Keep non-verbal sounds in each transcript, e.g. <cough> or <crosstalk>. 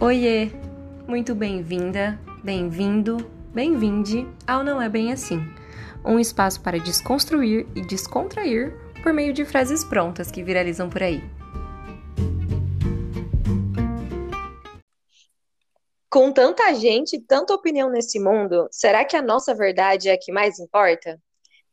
Oiê! Muito bem-vinda, bem-vindo, bem-vinde ao Não É Bem Assim um espaço para desconstruir e descontrair por meio de frases prontas que viralizam por aí. Com tanta gente e tanta opinião nesse mundo, será que a nossa verdade é a que mais importa?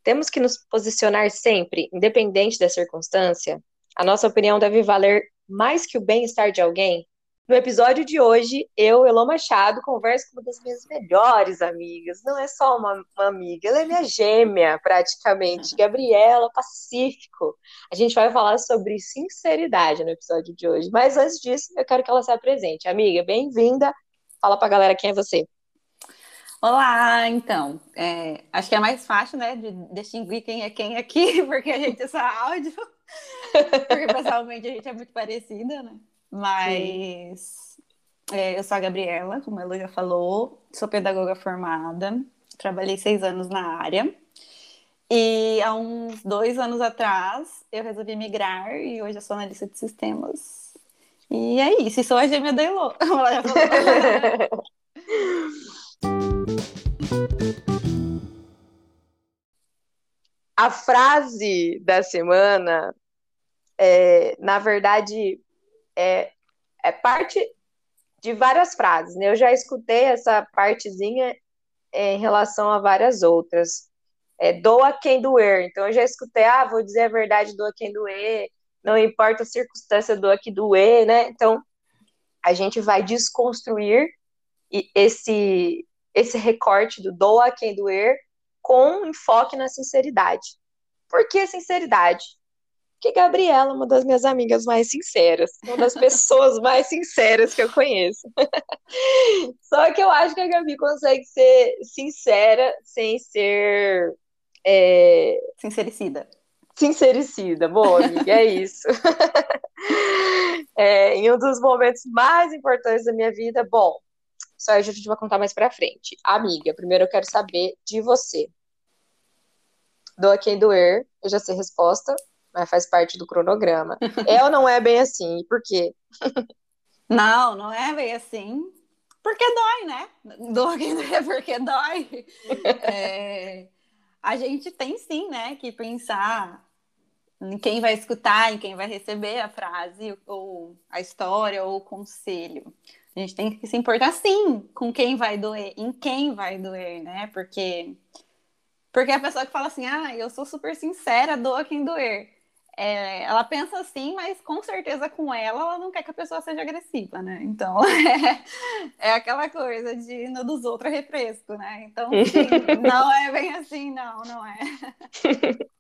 Temos que nos posicionar sempre, independente da circunstância? A nossa opinião deve valer mais que o bem-estar de alguém? No episódio de hoje, eu, Elô Machado, converso com uma das minhas melhores amigas. Não é só uma, uma amiga, ela é minha gêmea, praticamente. <laughs> Gabriela Pacífico. A gente vai falar sobre sinceridade no episódio de hoje. Mas antes disso, eu quero que ela se apresente. Amiga, bem-vinda. Fala pra galera quem é você. Olá, então. É, acho que é mais fácil, né, de distinguir quem é quem aqui, <laughs> porque a gente é só áudio. <laughs> porque pessoalmente a gente é muito parecida, né? Mas é, eu sou a Gabriela, como ela já falou, sou pedagoga formada, trabalhei seis anos na área. E há uns dois anos atrás eu resolvi migrar e hoje eu sou analista de sistemas. E é isso, e sou a gêmea da Elo. <laughs> <laughs> a frase da semana, é, na verdade, é, é parte de várias frases, né? Eu já escutei essa partezinha em relação a várias outras. É, doa quem doer. Então eu já escutei, ah, vou dizer a verdade, doa quem doer, não importa a circunstância, doa que doer, né? Então a gente vai desconstruir esse esse recorte do doa quem doer com enfoque na sinceridade. Por que sinceridade? Que Gabriela é uma das minhas amigas mais sinceras, uma das pessoas mais sinceras que eu conheço. <laughs> Só que eu acho que a Gabi consegue ser sincera sem ser. É... Sincericida. Sincericida, boa, amiga, é isso. <laughs> é, em um dos momentos mais importantes da minha vida, bom, só a gente vai contar mais pra frente. Amiga, primeiro eu quero saber de você. Doa quem doer, eu já sei a resposta, mas faz parte do cronograma. é ou não é bem assim? E por quê? Não, não é bem assim. Porque dói, né? Dói <laughs> porque dói. É, a gente tem sim, né, que pensar em quem vai escutar, em quem vai receber a frase, ou a história, ou o conselho. A gente tem que se importar sim com quem vai doer, em quem vai doer, né? Porque porque a pessoa que fala assim, ah, eu sou super sincera, doa quem doer é, ela pensa assim, mas com certeza com ela, ela não quer que a pessoa seja agressiva, né? Então, é, <laughs> é aquela coisa de no dos outros é refresco, né? Então, <laughs> sim, não é bem assim, não, não é. <laughs>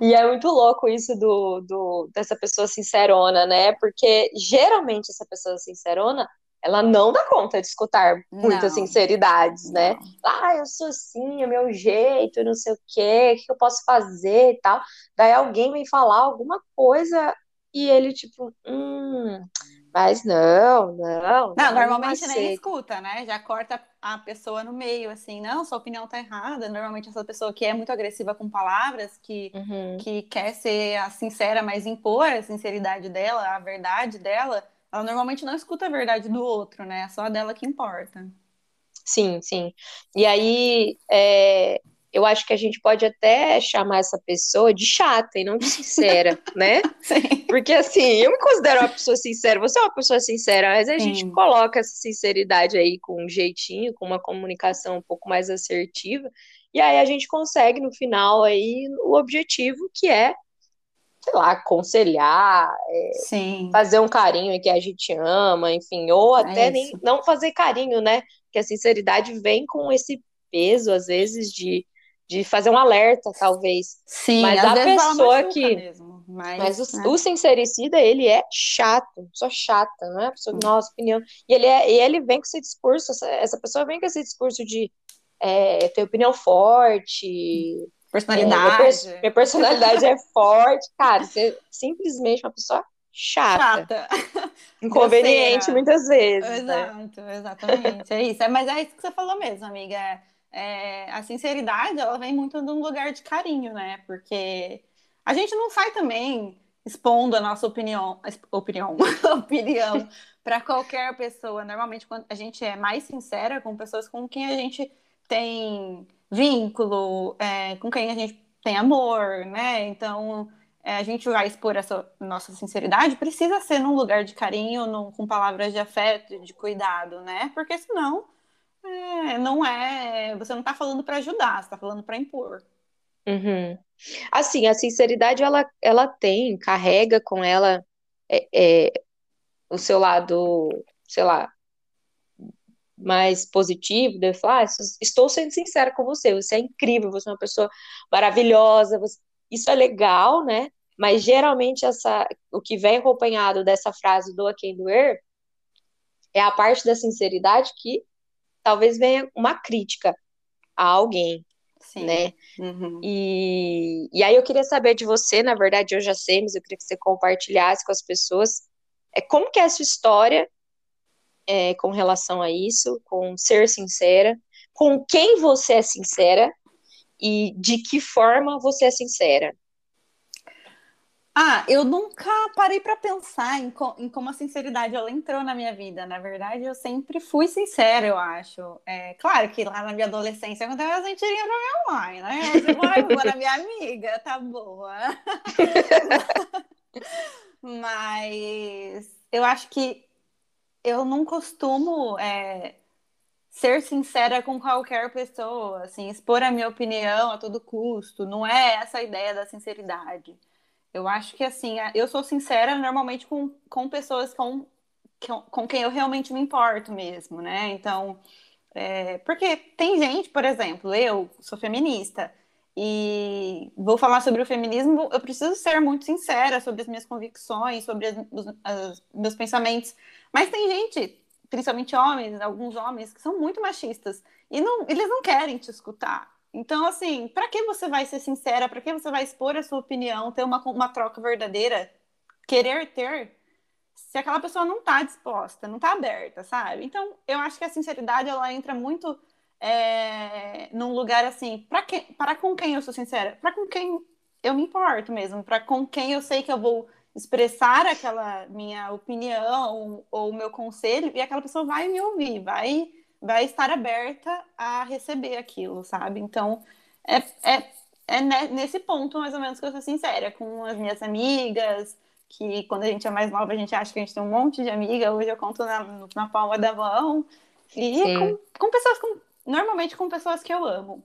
E é muito louco isso do, do, dessa pessoa sincerona, né? Porque geralmente essa pessoa sincerona ela não dá conta de escutar muitas não, sinceridades, né? Não. Ah, eu sou assim, é meu jeito, não sei o quê, o que eu posso fazer e tal. Daí alguém vem falar alguma coisa e ele, tipo, hum, mas não, não. Não, normalmente nem escuta, né? Já corta a pessoa no meio, assim, não, sua opinião tá errada. Normalmente essa pessoa que é muito agressiva com palavras, que, uhum. que quer ser a sincera, mas impor a sinceridade dela, a verdade dela ela normalmente não escuta a verdade do outro, né? É só a dela que importa. Sim, sim. E aí, é, eu acho que a gente pode até chamar essa pessoa de chata e não de sincera, <laughs> né? Sim. Porque assim, eu me considero uma pessoa sincera, você é uma pessoa sincera, mas a Sim. gente coloca essa sinceridade aí com um jeitinho, com uma comunicação um pouco mais assertiva, e aí a gente consegue no final aí o objetivo que é sei lá, aconselhar, é, fazer um carinho que a gente ama, enfim, ou é até é nem não fazer carinho, né? Que a sinceridade vem com esse peso, às vezes, de, de fazer um alerta, talvez. Sim, mas a pessoa que. Mesmo, mas, mas o, né? o, sincericida, ele é chato, só chata, não é? A pessoa, hum. nossa opinião. E ele, é, e ele vem com esse discurso, essa, essa pessoa vem com esse discurso de é, ter opinião forte. Personalidade. É, minha, personalidade é forte. Cara, você é simplesmente uma pessoa chata. Chata. <laughs> Inconveniente muitas vezes. Né? Exato, né? exatamente. É isso. É, mas é isso que você falou mesmo, amiga. É, a sinceridade, ela vem muito de um lugar de carinho, né? Porque a gente não sai também expondo a nossa opinião, opinião, <laughs> opinião <laughs> para qualquer pessoa. Normalmente, quando a gente é mais sincera com pessoas com quem a gente tem vínculo, é, com quem a gente tem amor, né? Então, é, a gente vai expor essa nossa sinceridade, precisa ser num lugar de carinho, num, com palavras de afeto, de cuidado, né? Porque senão é, não é. Você não está falando para ajudar, você está falando para impor. Uhum. Assim, a sinceridade ela, ela tem, carrega com ela é, é, o seu lado, sei lá, mais positivo, de falar, ah, estou sendo sincera com você, você é incrível, você é uma pessoa maravilhosa, você... isso é legal, né? Mas geralmente essa, o que vem acompanhado dessa frase do quem doer é a parte da sinceridade que talvez venha uma crítica a alguém, Sim. né? Uhum. E, e aí eu queria saber de você, na verdade eu já sei, mas eu queria que você compartilhasse com as pessoas é, como que é a sua história é, com relação a isso, com ser sincera, com quem você é sincera e de que forma você é sincera. Ah, eu nunca parei para pensar em, co em, como a sinceridade ela entrou na minha vida. Na verdade, eu sempre fui sincera, eu acho. É, claro que lá na minha adolescência, quando eu mentirinha pra minha mãe, né? Tipo, ai, vou na minha amiga, tá boa. <laughs> <laughs> Mas eu acho que eu não costumo é, ser sincera com qualquer pessoa, assim, expor a minha opinião a todo custo. Não é essa a ideia da sinceridade. Eu acho que, assim, eu sou sincera normalmente com, com pessoas com, com quem eu realmente me importo mesmo, né? Então, é, porque tem gente, por exemplo, eu sou feminista e vou falar sobre o feminismo, eu preciso ser muito sincera sobre as minhas convicções, sobre as, os meus pensamentos. Mas tem gente, principalmente homens, alguns homens, que são muito machistas e não, eles não querem te escutar. Então, assim, para que você vai ser sincera? Para que você vai expor a sua opinião, ter uma, uma troca verdadeira, querer ter, se aquela pessoa não está disposta, não está aberta, sabe? Então, eu acho que a sinceridade ela entra muito é, num lugar assim, para que, para com quem eu sou sincera, para com quem eu me importo mesmo, para com quem eu sei que eu vou expressar aquela minha opinião ou o meu conselho e aquela pessoa vai me ouvir, vai vai estar aberta a receber aquilo, sabe? Então, é, é, é nesse ponto, mais ou menos, que eu sou sincera com as minhas amigas, que quando a gente é mais nova, a gente acha que a gente tem um monte de amiga, hoje eu conto na, na palma da mão, e com, com, pessoas, com, normalmente com pessoas que eu amo.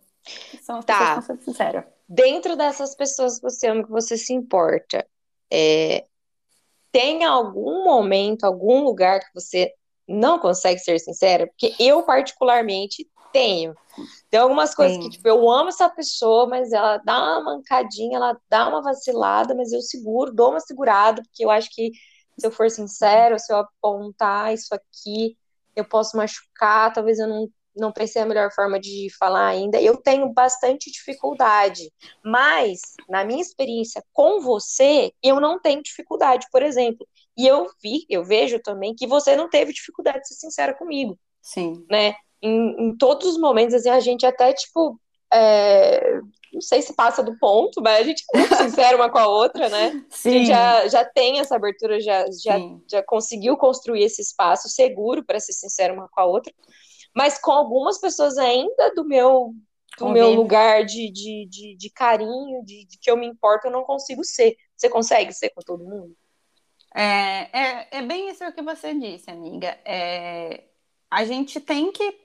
São as tá. pessoas que sincera. Dentro dessas pessoas que você ama, que você se importa, é, tem algum momento, algum lugar que você não consegue ser sincera, porque eu particularmente tenho. Tem algumas coisas Sim. que, tipo, eu amo essa pessoa, mas ela dá uma mancadinha, ela dá uma vacilada, mas eu seguro, dou uma segurada, porque eu acho que se eu for sincero, se eu apontar isso aqui, eu posso machucar, talvez eu não não pensei a melhor forma de falar ainda. Eu tenho bastante dificuldade, mas na minha experiência com você, eu não tenho dificuldade, por exemplo. E eu vi, eu vejo também que você não teve dificuldade de ser sincera comigo. Sim. Né? Em, em todos os momentos, assim, a gente até, tipo, é, não sei se passa do ponto, mas a gente é muito sincera uma com a outra, né? Sim. A gente já, já tem essa abertura, já, já, já conseguiu construir esse espaço seguro para ser sincera uma com a outra mas com algumas pessoas ainda do meu do meu lugar de, de, de, de carinho, de, de, que eu me importo, eu não consigo ser. Você consegue ser com todo mundo? É, é, é bem isso que você disse, amiga. É, a gente tem que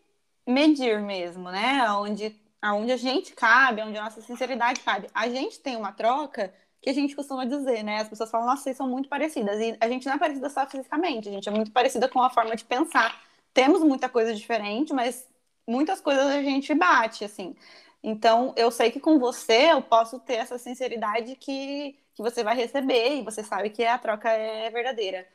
medir mesmo, né? Onde, onde a gente cabe, onde a nossa sinceridade cabe. A gente tem uma troca que a gente costuma dizer, né? As pessoas falam, nossa, vocês são muito parecidas. E a gente não é parecida só fisicamente, a gente é muito parecida com a forma de pensar temos muita coisa diferente, mas muitas coisas a gente bate, assim. Então, eu sei que com você eu posso ter essa sinceridade que, que você vai receber e você sabe que a troca é verdadeira.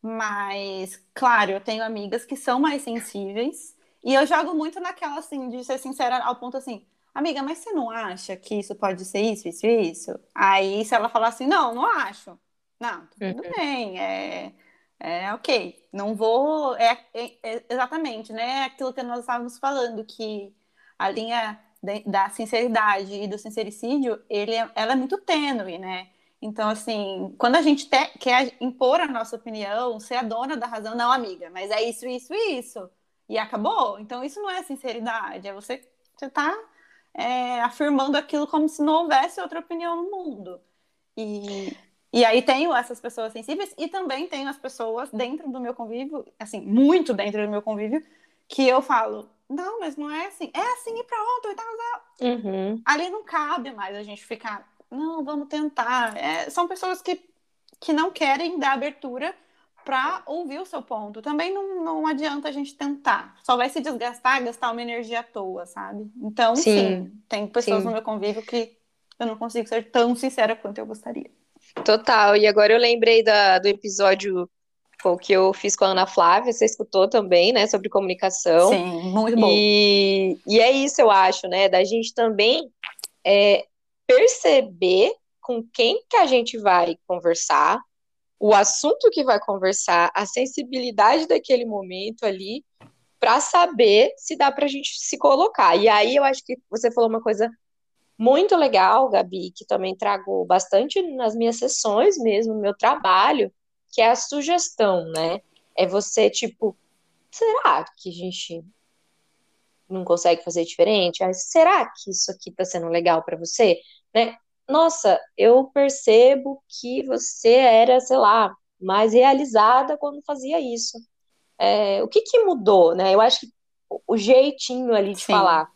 Mas, claro, eu tenho amigas que são mais sensíveis e eu jogo muito naquela, assim, de ser sincera ao ponto assim, amiga, mas você não acha que isso pode ser isso, isso, isso? Aí, se ela falar assim, não, não acho. Não, tudo uhum. bem, é é, ok, não vou. É, é, é, exatamente, né? Aquilo que nós estávamos falando, que a linha da sinceridade e do sincericídio, ele é, ela é muito tênue, né? Então, assim, quando a gente te, quer impor a nossa opinião, ser a dona da razão, não, amiga, mas é isso, isso e isso. E acabou. Então, isso não é sinceridade. É você, você tá é, afirmando aquilo como se não houvesse outra opinião no mundo. E, e aí tenho essas pessoas sensíveis e também tenho as pessoas dentro do meu convívio, assim, muito dentro do meu convívio, que eu falo, não, mas não é assim, é assim e pronto, e tal, tal. Uhum. Ali não cabe mais a gente ficar, não, vamos tentar. É, são pessoas que, que não querem dar abertura para ouvir o seu ponto. Também não, não adianta a gente tentar. Só vai se desgastar, gastar uma energia à toa, sabe? Então, sim, sim tem pessoas sim. no meu convívio que eu não consigo ser tão sincera quanto eu gostaria. Total. E agora eu lembrei da, do episódio que eu fiz com a Ana Flávia, você escutou também, né, sobre comunicação. Sim, muito bom. E, e é isso, eu acho, né, da gente também é, perceber com quem que a gente vai conversar, o assunto que vai conversar, a sensibilidade daquele momento ali, para saber se dá para a gente se colocar. E aí eu acho que você falou uma coisa muito legal, Gabi, que também trago bastante nas minhas sessões mesmo, no meu trabalho, que é a sugestão, né? É você, tipo, será que a gente não consegue fazer diferente? será que isso aqui tá sendo legal para você? Né? nossa, eu percebo que você era, sei lá, mais realizada quando fazia isso. É, o que, que mudou, né? Eu acho que o jeitinho ali de Sim. falar,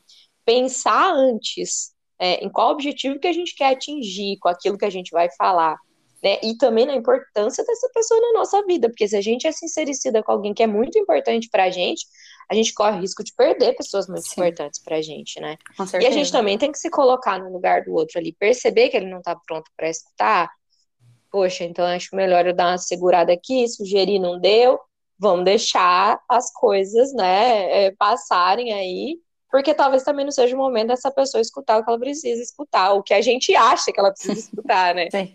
pensar antes é, em qual objetivo que a gente quer atingir com aquilo que a gente vai falar, né? E também na importância dessa pessoa na nossa vida, porque se a gente é sincericida com alguém que é muito importante para a gente, a gente corre o risco de perder pessoas muito Sim. importantes pra gente, né? E a gente também tem que se colocar no lugar do outro ali, perceber que ele não tá pronto para escutar. Poxa, então acho melhor eu dar uma segurada aqui, sugerir não deu, vamos deixar as coisas, né, é, passarem aí, porque talvez também não seja o momento dessa pessoa escutar o que ela precisa escutar, o que a gente acha que ela precisa <laughs> escutar, né? Sim.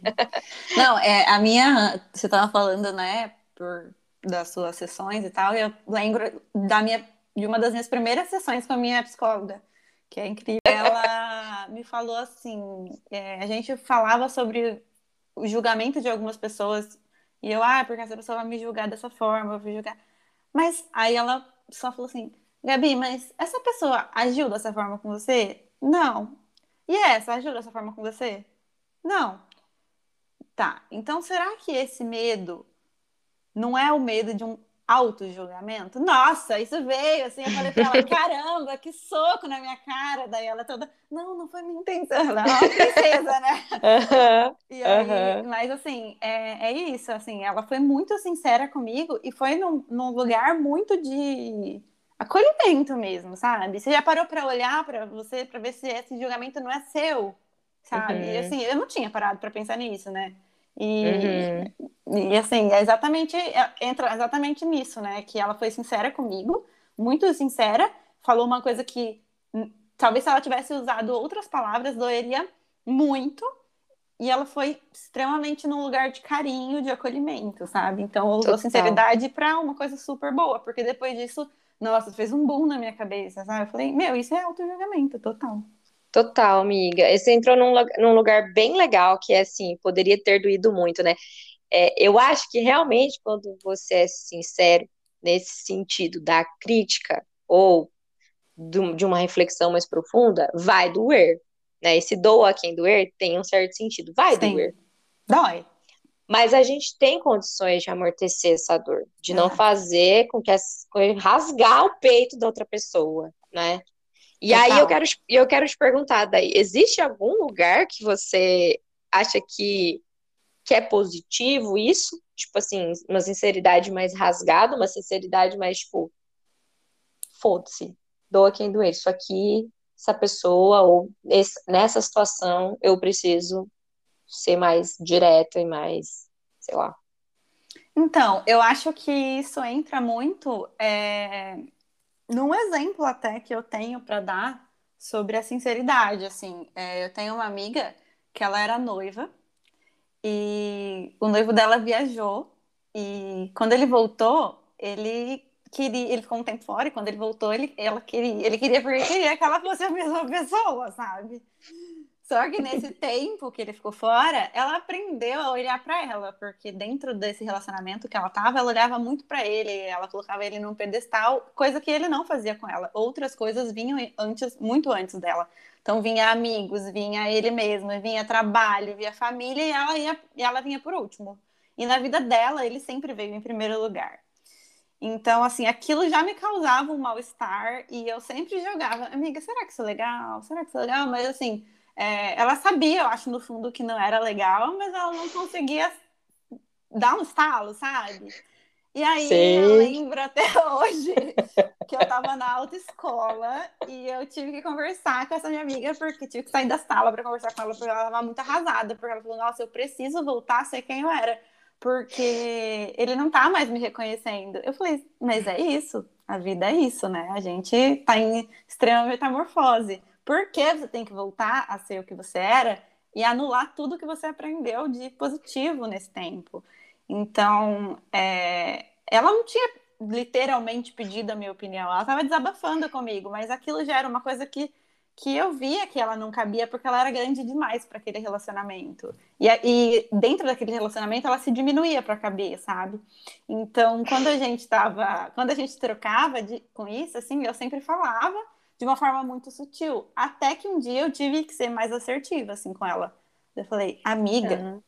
Não, é, a minha, você tava falando, né, por das suas sessões e tal, eu lembro da minha, de uma das minhas primeiras sessões com a minha psicóloga, que é incrível. Ela <laughs> me falou assim, é, a gente falava sobre o julgamento de algumas pessoas, e eu, ah, porque essa pessoa vai me julgar dessa forma, eu vou julgar. Mas aí ela só falou assim, Gabi, mas essa pessoa agiu dessa forma com você? Não. E essa agiu dessa forma com você? Não. Tá, então será que esse medo não é o medo de um auto-julgamento? Nossa, isso veio, assim, eu falei pra ela, <laughs> caramba, que soco na minha cara. Daí ela toda, não, não foi minha intenção, ela é uma princesa, né? Uhum, e aí, uhum. Mas, assim, é, é isso, assim, ela foi muito sincera comigo e foi num, num lugar muito de acolhimento mesmo, sabe? Você já parou para olhar para você, para ver se esse julgamento não é seu, sabe? Uhum. E, assim, eu não tinha parado para pensar nisso, né? E, uhum. e assim, é exatamente, é, entra exatamente nisso, né? Que ela foi sincera comigo, muito sincera, falou uma coisa que hum, talvez se ela tivesse usado outras palavras, doeria muito. E ela foi extremamente num lugar de carinho, de acolhimento, sabe? Então, usou Total. sinceridade para uma coisa super boa, porque depois disso, nossa, fez um boom na minha cabeça, sabe? Eu falei, meu, isso é auto-julgamento total. Total, amiga. Você entrou num, num lugar bem legal, que é assim, poderia ter doído muito, né? É, eu acho que realmente, quando você é sincero nesse sentido da crítica ou do, de uma reflexão mais profunda, vai doer. Né? Esse doa quem doer tem um certo sentido. Vai Sim. doer. Dói. Mas a gente tem condições de amortecer essa dor, de não é. fazer com que as, rasgar o peito da outra pessoa, né? E Total. aí eu quero, eu quero te perguntar, daí, existe algum lugar que você acha que, que é positivo isso? Tipo assim, uma sinceridade mais rasgada, uma sinceridade mais, tipo, foda-se, doa quem doer. Isso aqui, essa pessoa, ou esse, nessa situação, eu preciso ser mais direta e mais, sei lá. Então, eu acho que isso entra muito é, num exemplo até que eu tenho para dar sobre a sinceridade, assim, é, eu tenho uma amiga que ela era noiva e o noivo dela viajou e quando ele voltou, ele queria, ele ficou um tempo fora e quando ele voltou, ele, ela queria, ele queria porque queria que ela fosse a mesma pessoa, sabe? Só que nesse tempo que ele ficou fora, ela aprendeu a olhar para ela, porque dentro desse relacionamento que ela tava, ela olhava muito para ele, ela colocava ele num pedestal, coisa que ele não fazia com ela. Outras coisas vinham antes, muito antes dela. Então vinha amigos, vinha ele mesmo, vinha trabalho, vinha família e ela ia, e ela vinha por último. E na vida dela, ele sempre veio em primeiro lugar. Então, assim, aquilo já me causava um mal-estar e eu sempre jogava, amiga, será que isso é legal? Será que isso é legal? Mas assim, é, ela sabia, eu acho, no fundo, que não era legal, mas ela não conseguia dar um estalo, sabe? E aí Sim. eu lembro até <laughs> hoje que eu estava na autoescola e eu tive que conversar com essa minha amiga, porque tive que sair da sala para conversar com ela, porque ela estava muito arrasada, porque ela falou, nossa, eu preciso voltar a ser quem eu era, porque ele não tá mais me reconhecendo. Eu falei, mas é isso, a vida é isso, né? A gente está em extrema metamorfose. Por que você tem que voltar a ser o que você era e anular tudo que você aprendeu de positivo nesse tempo? Então, é, ela não tinha literalmente pedido a minha opinião, ela estava desabafando comigo, mas aquilo já era uma coisa que, que eu via que ela não cabia porque ela era grande demais para aquele relacionamento. E, e, dentro daquele relacionamento ela se diminuía para caber, sabe? Então, quando a gente estava, quando a gente trocava de, com isso, assim, eu sempre falava de uma forma muito sutil. Até que um dia eu tive que ser mais assertiva, assim, com ela. Eu falei, amiga, uhum.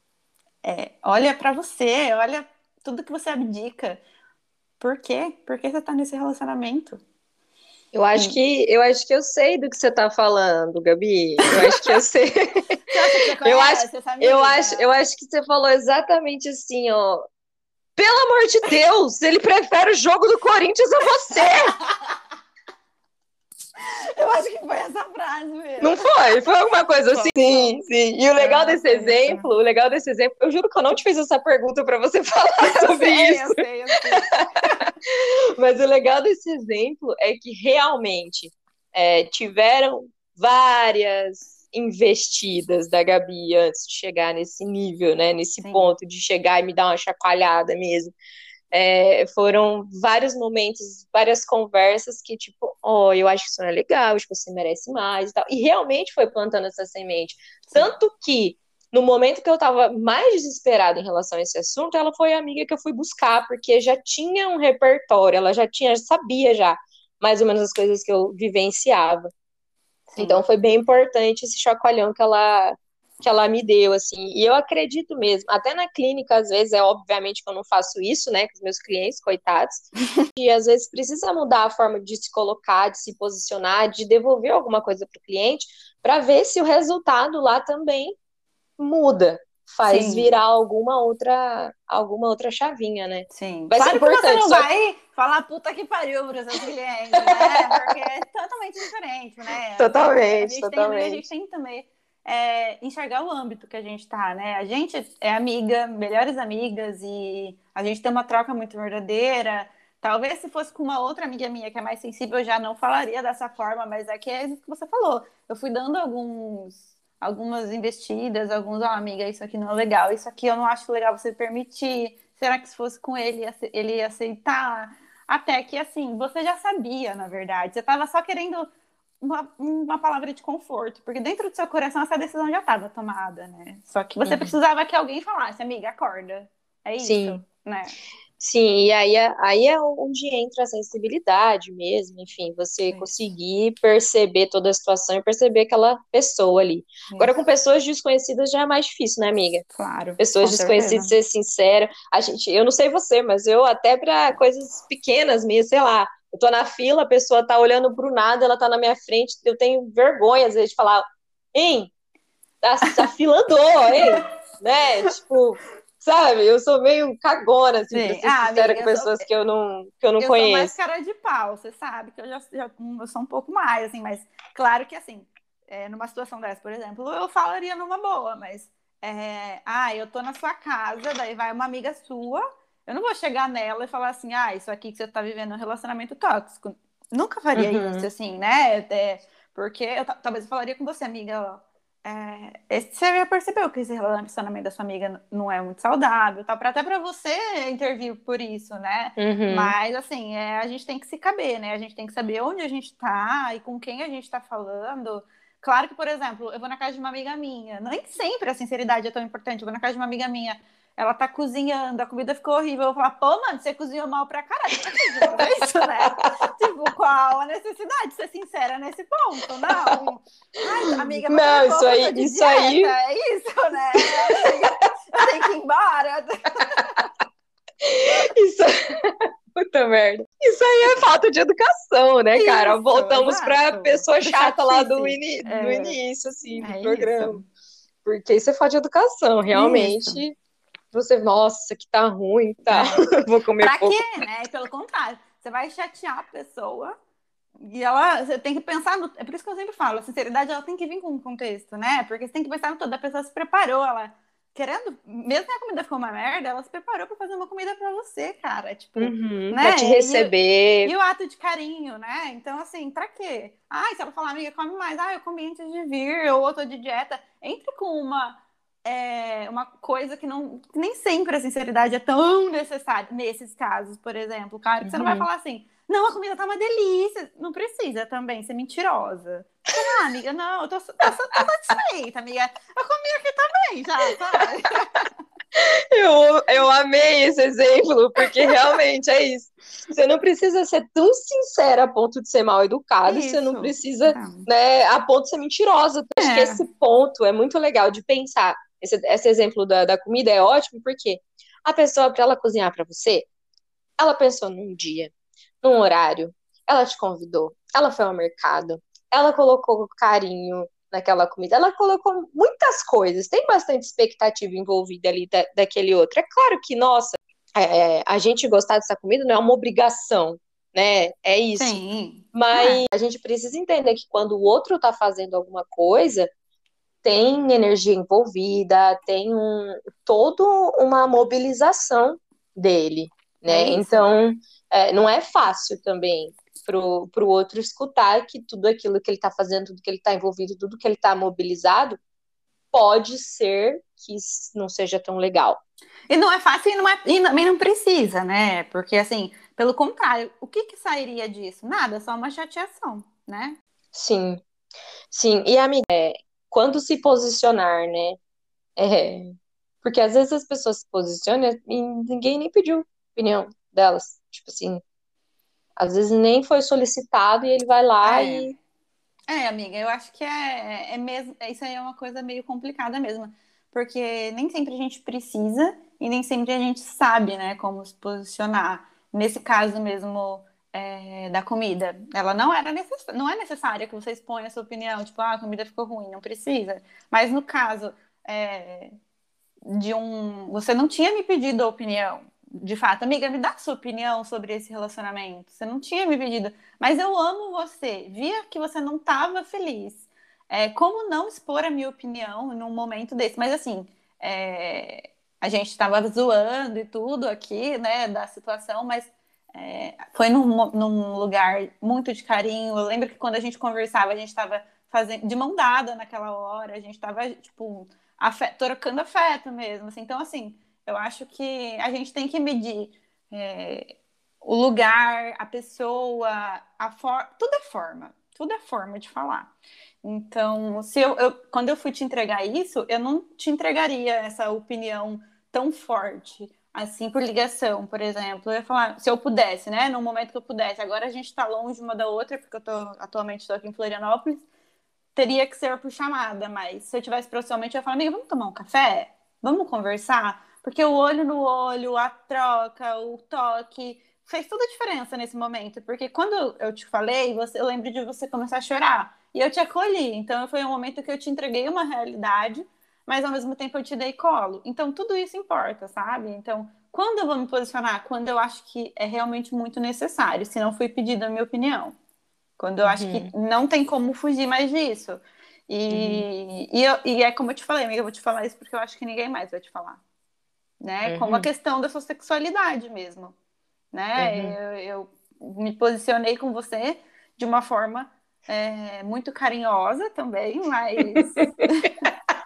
é, olha para você, olha tudo que você abdica. Por quê? Por que você tá nesse relacionamento? Eu acho que eu acho que eu sei do que você tá falando, Gabi. Eu acho que eu sei. <laughs> <laughs> eu acho, eu acho, eu acho que você falou exatamente assim, ó. Pelo amor de Deus, ele prefere o jogo do Corinthians a você. <laughs> <laughs> Eu acho que foi essa frase mesmo. Não foi? Foi alguma coisa assim? Sim, sim. E o legal desse exemplo, o legal desse exemplo, eu juro que eu não te fiz essa pergunta para você <laughs> falar sobre eu sei, isso. Eu sei, eu sei. <laughs> Mas o legal desse exemplo é que realmente é, tiveram várias investidas da Gabi antes de chegar nesse nível, né? Nesse sim. ponto de chegar e me dar uma chacoalhada mesmo. É, foram vários momentos, várias conversas que, tipo, ó, oh, eu acho que isso não é legal, acho que você merece mais e tal. E realmente foi plantando essa semente. Tanto que, no momento que eu tava mais desesperada em relação a esse assunto, ela foi a amiga que eu fui buscar, porque já tinha um repertório, ela já tinha, sabia já mais ou menos as coisas que eu vivenciava. Sim. Então foi bem importante esse chacoalhão que ela que ela me deu, assim, e eu acredito mesmo, até na clínica, às vezes, é obviamente que eu não faço isso, né, com os meus clientes, coitados, <laughs> e às vezes precisa mudar a forma de se colocar, de se posicionar, de devolver alguma coisa para o cliente, para ver se o resultado lá também muda, faz Sim. virar alguma outra alguma outra chavinha, né? Sim. Vai claro ser importante. Que você não só... vai falar puta que pariu para os seus clientes, né? Porque é totalmente diferente, né? <laughs> Totalmente, a gente totalmente. Tem, a gente tem também é, enxergar o âmbito que a gente está, né? A gente é amiga, melhores amigas, e a gente tem uma troca muito verdadeira. Talvez se fosse com uma outra amiga minha que é mais sensível, eu já não falaria dessa forma, mas é que é isso que você falou. Eu fui dando alguns, algumas investidas, alguns, ó, oh, amiga, isso aqui não é legal, isso aqui eu não acho legal você permitir. Será que se fosse com ele, ele ia aceitar? Até que, assim, você já sabia, na verdade. Você estava só querendo uma, uma palavra de conforto, porque dentro do seu coração essa decisão já estava tomada, né? Só que você uhum. precisava que alguém falasse, amiga, acorda. É isso, Sim. né? Sim, e aí é, aí é onde entra a sensibilidade mesmo, enfim, você Sim. conseguir perceber toda a situação e perceber aquela pessoa ali. Sim. Agora, com pessoas desconhecidas já é mais difícil, né, amiga? Claro. Pessoas desconhecidas, ser sincera. A gente, eu não sei você, mas eu até para coisas pequenas mesmo, sei lá, eu tô na fila, a pessoa tá olhando pro nada, ela tá na minha frente, eu tenho vergonha às vezes de falar, hein, a, a fila andou, hein, <laughs> né, tipo, sabe, eu sou meio cagona, assim, Sim. pra ser ah, sincera amiga, com pessoas sou... que eu não, que eu não eu conheço. Eu sou mais cara de pau, você sabe, que eu já, já eu sou um pouco mais, assim, mas claro que, assim, é, numa situação dessa, por exemplo, eu falaria numa boa, mas, é, ah, eu tô na sua casa, daí vai uma amiga sua, eu não vou chegar nela e falar assim, ah, isso aqui que você está vivendo é um relacionamento tóxico. Nunca faria uhum. isso, assim, né? É, porque eu, talvez eu falaria com você, amiga, é, você já percebeu que esse relacionamento da sua amiga não é muito saudável, tá? Pra, até para você intervir por isso, né? Uhum. Mas, assim, é, a gente tem que se caber, né? A gente tem que saber onde a gente tá e com quem a gente tá falando Claro que, por exemplo, eu vou na casa de uma amiga minha, nem sempre a sinceridade é tão importante. Eu vou na casa de uma amiga minha, ela tá cozinhando, a comida ficou horrível. Eu vou falar, pô, mano, você cozinhou mal pra caralho. Tá é isso, né? <laughs> tipo, qual a necessidade de ser sincera nesse ponto? Não. Ai, amiga, não, isso aí, isso aí. É isso, né? Eu tenho que ir embora. <laughs> Isso. <laughs> Puta merda. Isso aí é falta de educação, né, cara? Isso, Voltamos exato. pra pessoa chata lá do, ini é. do início, assim, do é programa. Isso. Porque isso é falta de educação, realmente. Isso. Você, nossa, que tá ruim, tá? É. <laughs> Vou comer pra pouco. quê, né? Pelo contrário, você vai chatear a pessoa e ela, você tem que pensar no, é por isso que eu sempre falo, a sinceridade ela tem que vir com um contexto, né? Porque você tem que pensar no todo, a pessoa se preparou, ela querendo, mesmo que a comida ficou uma merda, ela se preparou para fazer uma comida para você, cara. Tipo, uhum, né? Pra te receber. E, e, o ato de carinho, né? Então, assim, pra quê? Ai, se ela falar, amiga, come mais. Ah, eu comi antes de vir, ou eu tô de dieta. Entre com uma, é, uma coisa que não. Que nem sempre a sinceridade é tão necessária. Nesses casos, por exemplo. Claro que você não vai uhum. falar assim não, a comida tá uma delícia. Não precisa também ser mentirosa. Ah, amiga, não, eu tô, tô, tô satisfeita, amiga. Eu comi aqui também, já, sabe? <laughs> Eu, eu amei esse exemplo, porque realmente é isso. Você não precisa ser tão sincera a ponto de ser mal educado, isso. você não precisa, não. né, a ponto de ser mentirosa. É. Acho que é. esse ponto é muito legal de pensar. Esse, esse exemplo da, da comida é ótimo, porque a pessoa, para ela cozinhar para você, ela pensou num dia, num horário, ela te convidou, ela foi ao mercado, ela colocou carinho naquela comida, ela colocou muitas coisas, tem bastante expectativa envolvida ali da, daquele outro. É claro que, nossa, é, a gente gostar dessa comida não é uma obrigação, né? É isso. Sim. Mas é. a gente precisa entender que quando o outro tá fazendo alguma coisa, tem energia envolvida, tem um, todo uma mobilização dele, né? É então, é, não é fácil também para o outro escutar que tudo aquilo que ele está fazendo, tudo que ele está envolvido, tudo que ele está mobilizado, pode ser que não seja tão legal. E não é fácil e, não é, e também não precisa, né? Porque, assim, pelo contrário, o que, que sairia disso? Nada, só uma chateação, né? Sim, sim. E, amiga, é, quando se posicionar, né? É, porque às vezes as pessoas se posicionam e ninguém nem pediu opinião delas. Tipo assim, às vezes nem foi solicitado e ele vai lá é. e. É, amiga, eu acho que é, é mesmo. Isso aí é uma coisa meio complicada mesmo. Porque nem sempre a gente precisa e nem sempre a gente sabe, né, como se posicionar. Nesse caso mesmo é, da comida, ela não era necess... não é necessária que você exponha a sua opinião, tipo, ah, a comida ficou ruim, não precisa. Mas no caso é, de um. Você não tinha me pedido a opinião, de fato, amiga, me dá sua opinião sobre esse relacionamento. Você não tinha me pedido, mas eu amo você. Via que você não estava feliz. É, como não expor a minha opinião num momento desse? Mas assim, é, a gente estava zoando e tudo aqui, né, da situação, mas é, foi num, num, lugar muito de carinho. Eu lembro que quando a gente conversava, a gente estava fazendo de mão dada naquela hora, a gente estava tipo afeto, trocando afeto mesmo. Assim. Então, assim eu acho que a gente tem que medir é, o lugar, a pessoa, a forma. Tudo é forma. Tudo é forma de falar. Então, se eu, eu, quando eu fui te entregar isso, eu não te entregaria essa opinião tão forte, assim, por ligação, por exemplo. Eu ia falar, se eu pudesse, né? No momento que eu pudesse. Agora a gente está longe uma da outra, porque eu tô, atualmente estou aqui em Florianópolis. Teria que ser por chamada, mas se eu tivesse profissionalmente, eu ia falar, amiga, vamos tomar um café? Vamos conversar? Porque o olho no olho, a troca, o toque, fez toda a diferença nesse momento. Porque quando eu te falei, você, eu lembro de você começar a chorar. E eu te acolhi. Então foi um momento que eu te entreguei uma realidade, mas ao mesmo tempo eu te dei colo. Então tudo isso importa, sabe? Então, quando eu vou me posicionar? Quando eu acho que é realmente muito necessário, se não foi pedida a minha opinião. Quando eu uhum. acho que uhum. não tem como fugir mais disso. E, uhum. e, eu, e é como eu te falei, amiga, eu vou te falar isso porque eu acho que ninguém mais vai te falar né? Uhum. Como a questão da sua sexualidade mesmo, né? Uhum. Eu, eu, me posicionei com você de uma forma é, muito carinhosa também, mas <laughs>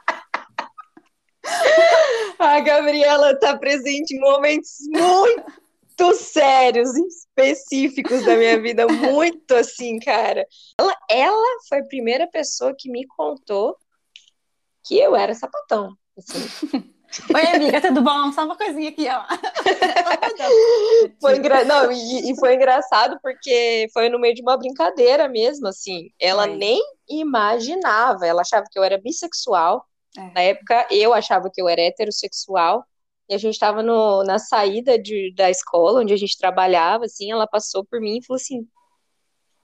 a Gabriela está presente em momentos muito sérios, específicos da minha vida, muito assim, cara. Ela, ela foi a primeira pessoa que me contou que eu era sapatão. Assim. <laughs> Oi, amiga, tudo bom? Só uma coisinha aqui, ó. <laughs> foi engra... Não, e, e, foi engraçado porque foi no meio de uma brincadeira mesmo, assim. Ela nem imaginava, ela achava que eu era bissexual. É. Na época, eu achava que eu era heterossexual. E a gente estava na saída de, da escola, onde a gente trabalhava, assim, ela passou por mim e falou assim,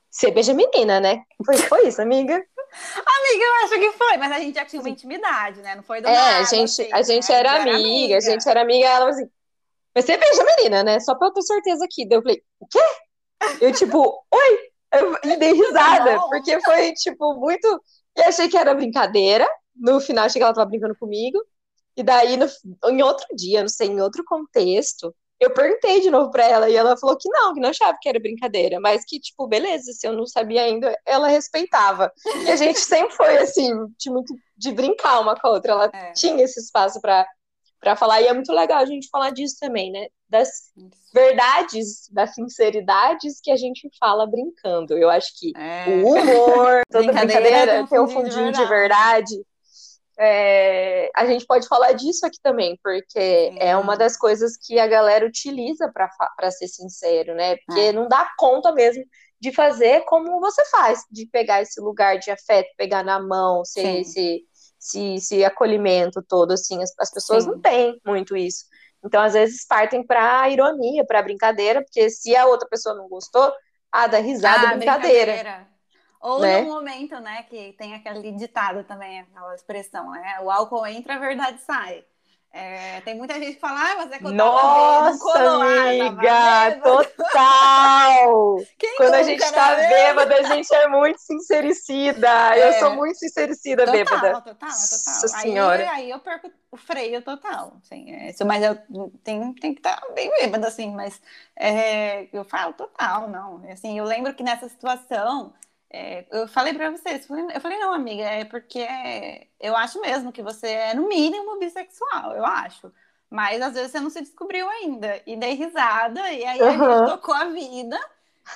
você beija menina, né? Foi, foi isso, amiga? <laughs> Amiga, eu acho que foi, mas a gente já tinha uma intimidade, né? Não foi do É, nada, a gente, assim, a gente né? era, amiga, amiga, a gente era amiga, ela assim, mas você beija menina, né? Só pra eu ter certeza aqui. Daí eu falei, o quê? Eu, tipo, <laughs> oi! Eu, dei <laughs> risada, porque foi, tipo, muito. E achei que era brincadeira. No final, achei que ela tava brincando comigo. E daí, no, em outro dia, não sei, em outro contexto, eu perguntei de novo pra ela e ela falou que não, que não achava que era brincadeira, mas que, tipo, beleza, se eu não sabia ainda, ela respeitava. E a gente <laughs> sempre foi, assim, de, muito, de brincar uma com a outra. Ela é. tinha esse espaço pra, pra falar. E é muito legal a gente falar disso também, né? Das verdades, das sinceridades que a gente fala brincando. Eu acho que é. o humor, <laughs> toda brincadeira, brincadeira tem um fundinho de verdade. De verdade é, a gente pode falar disso aqui também, porque Sim. é uma das coisas que a galera utiliza para ser sincero, né? Porque é. não dá conta mesmo de fazer como você faz, de pegar esse lugar de afeto, pegar na mão, ser esse, esse, esse, acolhimento todo, assim, as, as pessoas Sim. não têm muito isso. Então, às vezes, partem para ironia, para brincadeira, porque se a outra pessoa não gostou, ah, dá risada, ah, brincadeira. brincadeira. Ou né? no momento, né, que tem aquele ditado também, aquela expressão, né? O álcool entra, a verdade sai. É, tem muita gente que fala, ah, mas é que eu Nossa, amiga, <laughs> total! Quando a gente tá né? bêbada, a gente é muito sincericida. É. Eu sou muito sincericida total, bêbada. Total, total, Nossa senhora. Aí, aí eu perco o freio total. Assim, é, mas eu tenho, tenho que estar tá bem bêbada, assim, mas é, eu falo total, não. Assim, eu lembro que nessa situação é, eu falei para vocês, eu falei, não, amiga, é porque eu acho mesmo que você é, no mínimo, bissexual, eu acho. Mas às vezes você não se descobriu ainda. E dei risada, e aí uhum. a gente tocou a vida.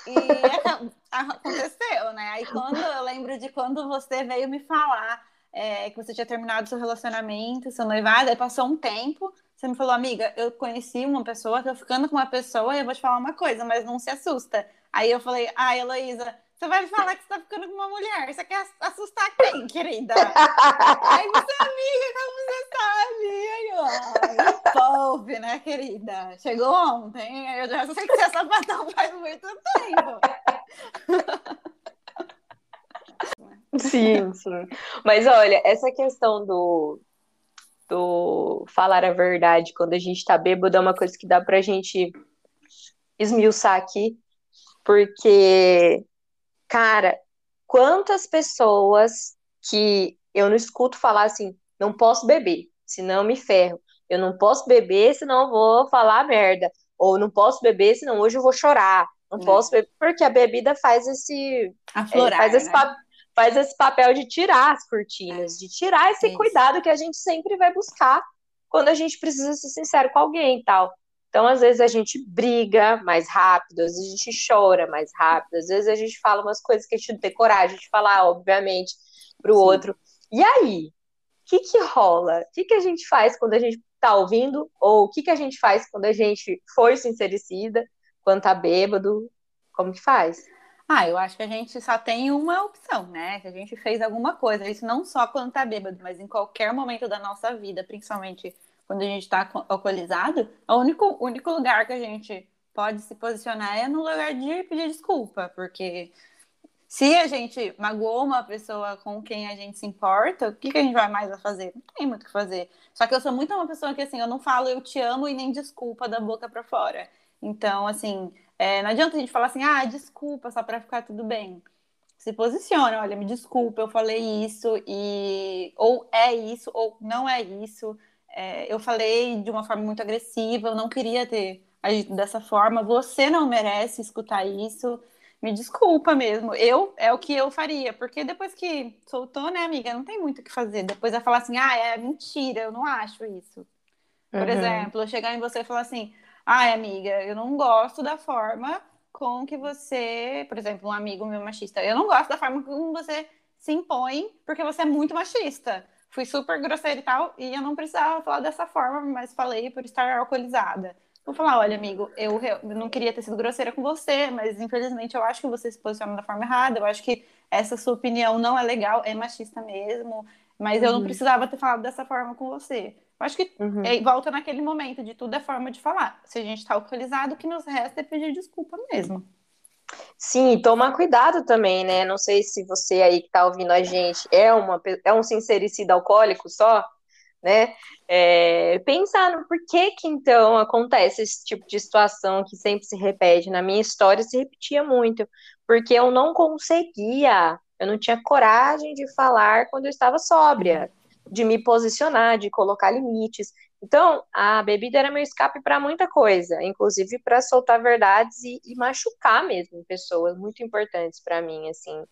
E <laughs> aconteceu, né? Aí quando eu lembro de quando você veio me falar é, que você tinha terminado seu relacionamento, seu noivado, aí passou um tempo, você me falou, amiga, eu conheci uma pessoa, tô ficando com uma pessoa e eu vou te falar uma coisa, mas não se assusta. Aí eu falei, ah, Heloísa, você vai falar que você tá ficando com uma mulher. Você quer assustar quem, querida? <laughs> Aí você, amiga, como você sabe? Aí, ó, pobre, né, querida? Chegou ontem, eu já sei que você é sapatão faz muito tempo. Sim, sim. Mas olha, essa questão do, do falar a verdade quando a gente tá bêbado é uma coisa que dá pra gente esmiuçar aqui, porque Cara, quantas pessoas que eu não escuto falar assim, não posso beber, senão me ferro. Eu não posso beber, senão eu vou falar merda. Ou não posso beber, senão hoje eu vou chorar. Não é. posso beber, porque a bebida faz esse. Aflorar, é, faz, esse né? faz esse papel de tirar as cortinas, é. de tirar esse Isso. cuidado que a gente sempre vai buscar quando a gente precisa ser sincero com alguém e tal. Então, às vezes a gente briga mais rápido, às vezes a gente chora mais rápido, às vezes a gente fala umas coisas que a gente não tem coragem de falar, obviamente, para o outro. E aí? O que, que rola? O que, que a gente faz quando a gente tá ouvindo? Ou o que, que a gente faz quando a gente foi sincericida, quando tá bêbado? Como que faz? Ah, eu acho que a gente só tem uma opção, né? Se a gente fez alguma coisa, isso não só quando tá bêbado, mas em qualquer momento da nossa vida, principalmente quando a gente está alcoolizado, o único, único lugar que a gente pode se posicionar é no lugar de pedir desculpa, porque se a gente magoou uma pessoa com quem a gente se importa, o que, que a gente vai mais a fazer? Não tem muito o que fazer. Só que eu sou muito uma pessoa que, assim, eu não falo eu te amo e nem desculpa da boca para fora. Então, assim, é, não adianta a gente falar assim, ah, desculpa, só para ficar tudo bem. Se posiciona, olha, me desculpa, eu falei isso, e ou é isso, ou não é isso é, eu falei de uma forma muito agressiva, eu não queria ter agido dessa forma, você não merece escutar isso, me desculpa mesmo, eu é o que eu faria, porque depois que soltou, né, amiga, não tem muito o que fazer. Depois vai falar assim, ah, é mentira, eu não acho isso. Por uhum. exemplo, eu chegar em você e falar assim, Ai, amiga, eu não gosto da forma com que você, por exemplo, um amigo meu machista, eu não gosto da forma como você se impõe porque você é muito machista. Fui super grosseira e tal, e eu não precisava falar dessa forma, mas falei por estar alcoolizada. Vou falar, olha, amigo, eu, não queria ter sido grosseira com você, mas infelizmente eu acho que você se posiciona da forma errada, eu acho que essa sua opinião não é legal, é machista mesmo, mas uhum. eu não uhum. precisava ter falado dessa forma com você. Eu acho que uhum. é, volta naquele momento de tudo é forma de falar. Se a gente está alcoolizado, o que nos resta é pedir desculpa mesmo. Sim, tomar cuidado também, né? Não sei se você aí que está ouvindo a gente é, uma, é um sincericida alcoólico só, né? É, pensar no porquê que então acontece esse tipo de situação que sempre se repete. Na minha história se repetia muito, porque eu não conseguia, eu não tinha coragem de falar quando eu estava sóbria de me posicionar, de colocar limites. Então, a bebida era meu escape para muita coisa, inclusive para soltar verdades e, e, machucar mesmo pessoas muito importantes para mim, assim.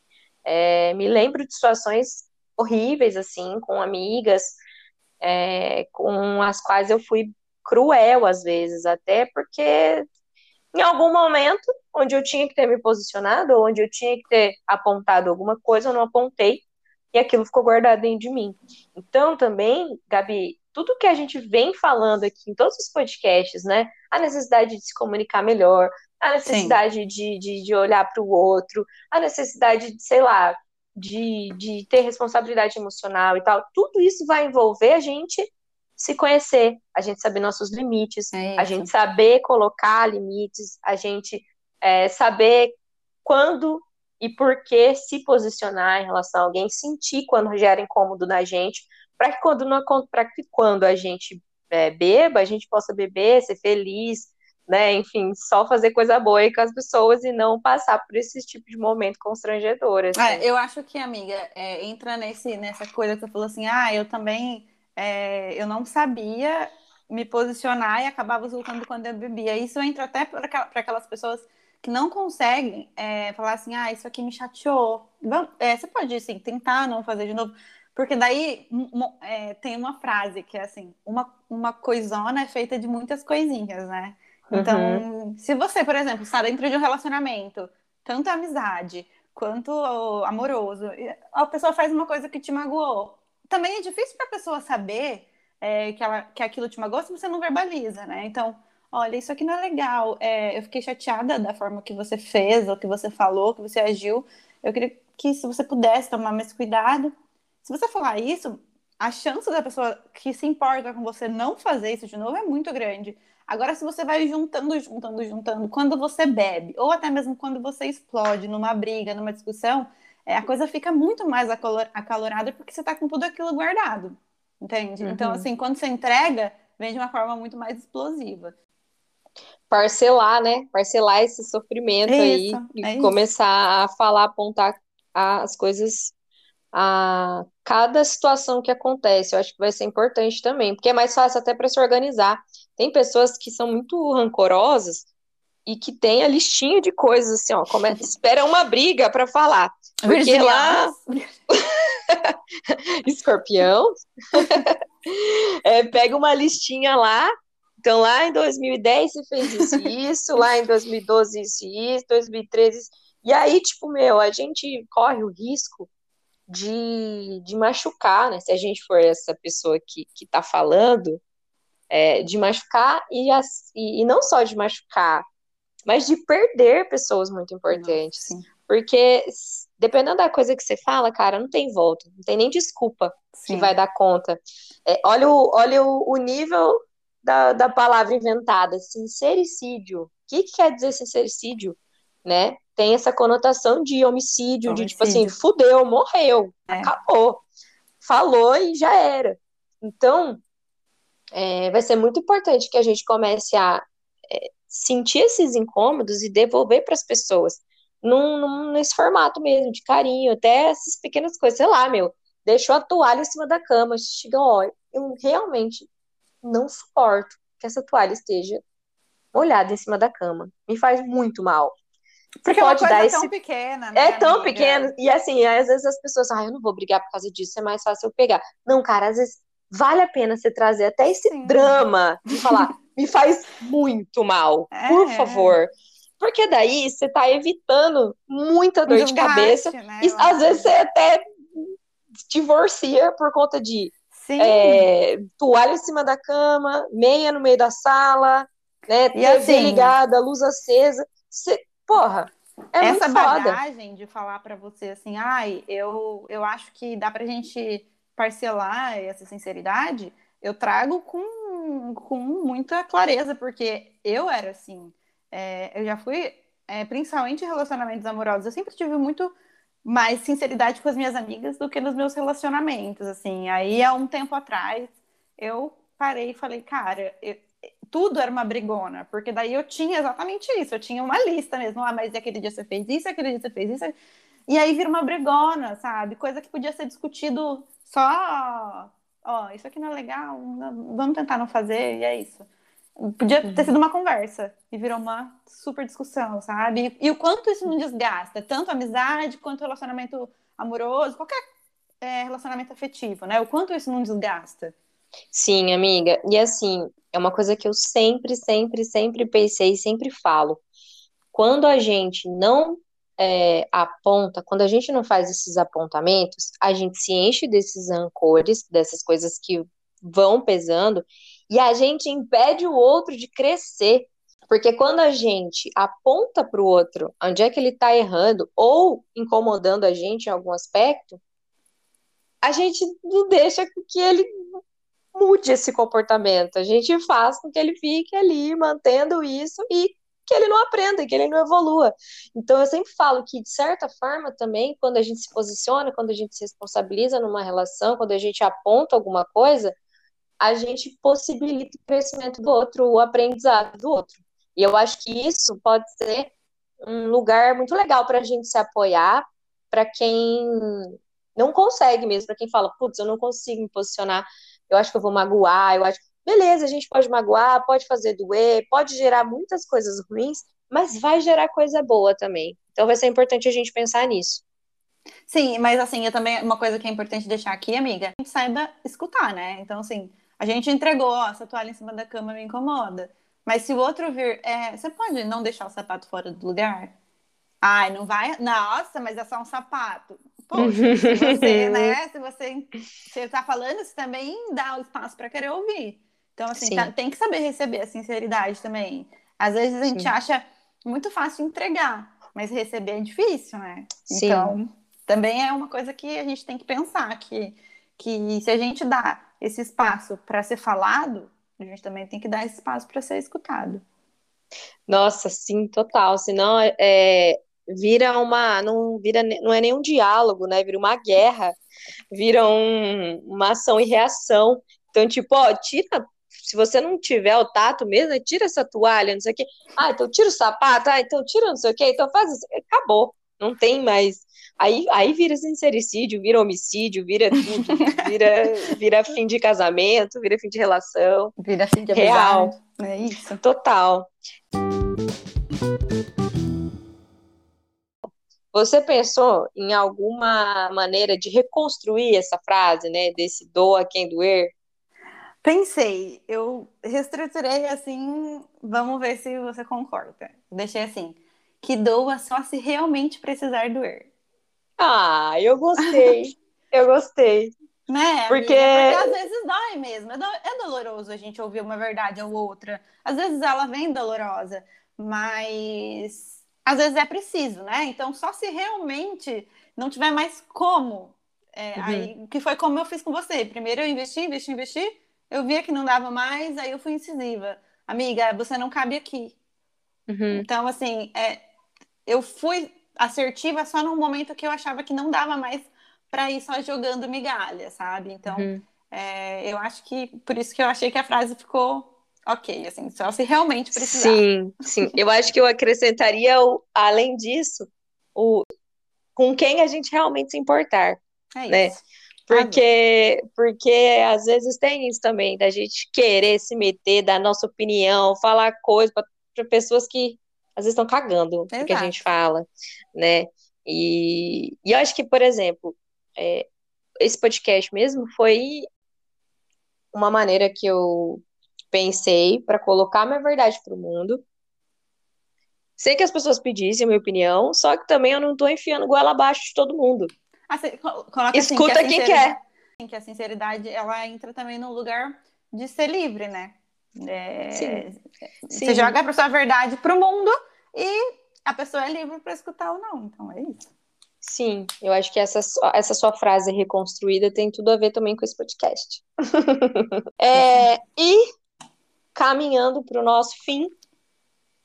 É, me lembro de situações horríveis, assim, com amigas, é, com as quais eu fui cruel às vezes, até porque em algum momento onde eu tinha que ter me posicionado, ou onde eu tinha que ter apontado alguma coisa, eu não apontei, e aquilo ficou guardado dentro de mim. Então, também, Gabi, tudo que a gente vem falando aqui em todos os podcasts, né? A necessidade de se comunicar melhor, a necessidade de, de, de, olhar para o outro, a necessidade de, sei lá, de, de ter responsabilidade emocional e tal, tudo isso vai envolver a gente se conhecer, a gente saber nossos limites, é a gente saber colocar limites, a gente é, saber quando e por que se posicionar em relação a alguém, sentir quando gera incômodo na gente, para que quando não para que quando a gente é, beba, a gente possa beber, ser feliz, né? Enfim, só fazer coisa boa aí com as pessoas e não passar por esse tipo de momento constrangedor. Assim. É, eu acho que, amiga, é, entra nesse, nessa coisa que você falou assim, ah, eu também é, eu não sabia me posicionar e acabava voltando quando eu bebia. Isso entra até para aquelas pessoas que não conseguem é, falar assim, ah, isso aqui me chateou. É, você pode, assim, tentar não fazer de novo. Porque daí é, tem uma frase que é assim, uma, uma coisona é feita de muitas coisinhas, né? Então, uhum. se você, por exemplo, está dentro de um relacionamento, tanto amizade quanto amoroso, a pessoa faz uma coisa que te magoou. Também é difícil para a pessoa saber é, que, ela, que aquilo te magoou se você não verbaliza, né? Então, olha, isso aqui não é legal. É, eu fiquei chateada da forma que você fez, ou que você falou, que você agiu. Eu queria que se você pudesse tomar mais cuidado. Se você falar isso, a chance da pessoa que se importa com você não fazer isso de novo é muito grande. Agora, se você vai juntando, juntando, juntando, quando você bebe, ou até mesmo quando você explode numa briga, numa discussão, é, a coisa fica muito mais acalorada porque você está com tudo aquilo guardado. Entende? Então, uhum. Então, assim, quando você entrega, vem de uma forma muito mais explosiva parcelar, né? Parcelar esse sofrimento isso, aí e é começar a falar, apontar as coisas a cada situação que acontece. Eu acho que vai ser importante também, porque é mais fácil até para se organizar. Tem pessoas que são muito rancorosas e que tem a listinha de coisas assim, ó, como é, <laughs> espera uma briga para falar. Porque lá <laughs> escorpião <laughs> é, pega uma listinha lá então, lá em 2010 você fez isso e isso, lá em 2012 isso e isso, 2013 isso. E aí, tipo, meu, a gente corre o risco de, de machucar, né? Se a gente for essa pessoa que, que tá falando, é, de machucar e, as, e, e, não só de machucar, mas de perder pessoas muito importantes. Nossa, porque dependendo da coisa que você fala, cara, não tem volta, não tem nem desculpa sim. que vai dar conta. É, olha o, olha o, o nível da, da palavra inventada, sincericídio. O que, que quer dizer sincericídio? Né? Tem essa conotação de homicídio, homicídio. de tipo assim, fudeu, morreu, é. acabou. Falou e já era. Então, é, vai ser muito importante que a gente comece a é, sentir esses incômodos e devolver para as pessoas. Num, num, nesse formato mesmo, de carinho, até essas pequenas coisas, sei lá, meu, deixou a toalha em cima da cama, chega, ó, eu realmente não suporto que essa toalha esteja molhada em cima da cama. Me faz muito mal. Porque pode é uma coisa dar esse... tão pequena, né, É tão pequena. E assim, às vezes as pessoas, ah, eu não vou brigar por causa disso, é mais fácil eu pegar. Não, cara, às vezes vale a pena você trazer até esse Sim. drama de falar, <laughs> me faz muito mal. É. Por favor. Porque daí você tá evitando muita dor de cabeça. Né, e às vezes você até divorcia por conta de é, toalha em cima da cama, meia no meio da sala, né? E TV assim, ligada, luz acesa. Você, porra, é essa bagagem de falar para você assim, ai, eu, eu acho que dá pra gente parcelar essa sinceridade, eu trago com, com muita clareza, porque eu era assim. É, eu já fui, é, principalmente em relacionamentos amorosos, eu sempre tive muito mais sinceridade com as minhas amigas do que nos meus relacionamentos, assim. Aí, há um tempo atrás, eu parei e falei, cara, eu, tudo era uma brigona, porque daí eu tinha exatamente isso, eu tinha uma lista mesmo, ah, mas aquele dia você fez isso, aquele dia você fez isso, e aí vira uma brigona, sabe? Coisa que podia ser discutido só, ó, isso aqui não é legal, vamos tentar não fazer, e é isso. Podia ter sido uma conversa e virou uma super discussão, sabe? E, e o quanto isso não desgasta, tanto amizade quanto relacionamento amoroso, qualquer é, relacionamento afetivo, né? O quanto isso não desgasta. Sim, amiga. E assim, é uma coisa que eu sempre, sempre, sempre pensei, sempre falo. Quando a gente não é, aponta, quando a gente não faz esses apontamentos, a gente se enche desses ancores, dessas coisas que vão pesando, e a gente impede o outro de crescer. Porque quando a gente aponta para o outro onde é que ele está errando ou incomodando a gente em algum aspecto, a gente não deixa que ele mude esse comportamento. A gente faz com que ele fique ali mantendo isso e que ele não aprenda, que ele não evolua. Então eu sempre falo que, de certa forma, também, quando a gente se posiciona, quando a gente se responsabiliza numa relação, quando a gente aponta alguma coisa, a gente possibilita o crescimento do outro, o aprendizado do outro. E eu acho que isso pode ser um lugar muito legal para a gente se apoiar, para quem não consegue mesmo, para quem fala, putz, eu não consigo me posicionar eu acho que eu vou magoar, eu acho. Beleza, a gente pode magoar, pode fazer doer, pode gerar muitas coisas ruins, mas vai gerar coisa boa também. Então vai ser importante a gente pensar nisso. Sim, mas assim, eu também, uma coisa que é importante deixar aqui, amiga, a gente saiba escutar, né? Então, assim, a gente entregou, ó, essa toalha em cima da cama me incomoda. Mas se o outro vir, é, você pode não deixar o sapato fora do lugar? Ai, não vai. Nossa, mas é só um sapato. Poxa, se você, né? <laughs> Se você, você tá falando, você também dá o espaço para querer ouvir. Então, assim, tá, tem que saber receber a sinceridade também. Às vezes a gente Sim. acha muito fácil entregar, mas receber é difícil, né? Sim. Então, também é uma coisa que a gente tem que pensar que, que se a gente dá esse espaço para ser falado, a gente também tem que dar esse espaço para ser escutado. Nossa, sim, total. Senão, é, vira uma não vira não é nenhum diálogo, né? Vira uma guerra, vira um, uma ação e reação. Então, tipo, ó, tira se você não tiver o tato mesmo, né, tira essa toalha, não sei o quê. Ah, então tira o sapato, ah, então tira não sei o quê, então faz isso. Acabou. Não tem mais. Aí, aí vira sincericídio, vira homicídio, vira tudo. Vira, vira fim de casamento, vira fim de relação. Vira fim de Real. É isso. Total. Você pensou em alguma maneira de reconstruir essa frase, né? Desse doa quem doer? Pensei, eu reestruturei assim, vamos ver se você concorda. Deixei assim, que doa só se realmente precisar doer. Ah, eu gostei, <laughs> eu gostei. Né? Porque... Porque às vezes dói mesmo, é, é doloroso a gente ouvir uma verdade ou outra. Às vezes ela vem dolorosa, mas às vezes é preciso, né? Então, só se realmente não tiver mais como. É, uhum. aí, que foi como eu fiz com você. Primeiro eu investi, investi, investi, eu via que não dava mais, aí eu fui incisiva. Amiga, você não cabe aqui. Uhum. Então, assim, é, eu fui assertiva só no momento que eu achava que não dava mais para ir só jogando migalha, sabe? Então, uhum. é, eu acho que por isso que eu achei que a frase ficou ok, assim, só se realmente precisar. Sim, sim. Eu acho que eu acrescentaria, além disso, o com quem a gente realmente se importar, é né? Isso. Porque, porque às vezes tem isso também, da gente querer se meter, dar nossa opinião, falar coisas para pessoas que às vezes estão cagando o que a gente fala, né? E, e eu acho que, por exemplo, é, esse podcast mesmo foi uma maneira que eu pensei para colocar minha verdade pro mundo. Sei que as pessoas pedissem a minha opinião, só que também eu não tô enfiando goela abaixo de todo mundo. Ah, coloca Escuta assim, que quem quer. Que a sinceridade, ela entra também no lugar de ser livre, né? É, Sim. Você Sim. joga a sua verdade pro mundo e a pessoa é livre para escutar ou não. Então é isso. Sim, eu acho que essa, sua- essa sua frase reconstruída tem tudo a ver também com esse podcast. <laughs> É, e caminhando para o nosso fim,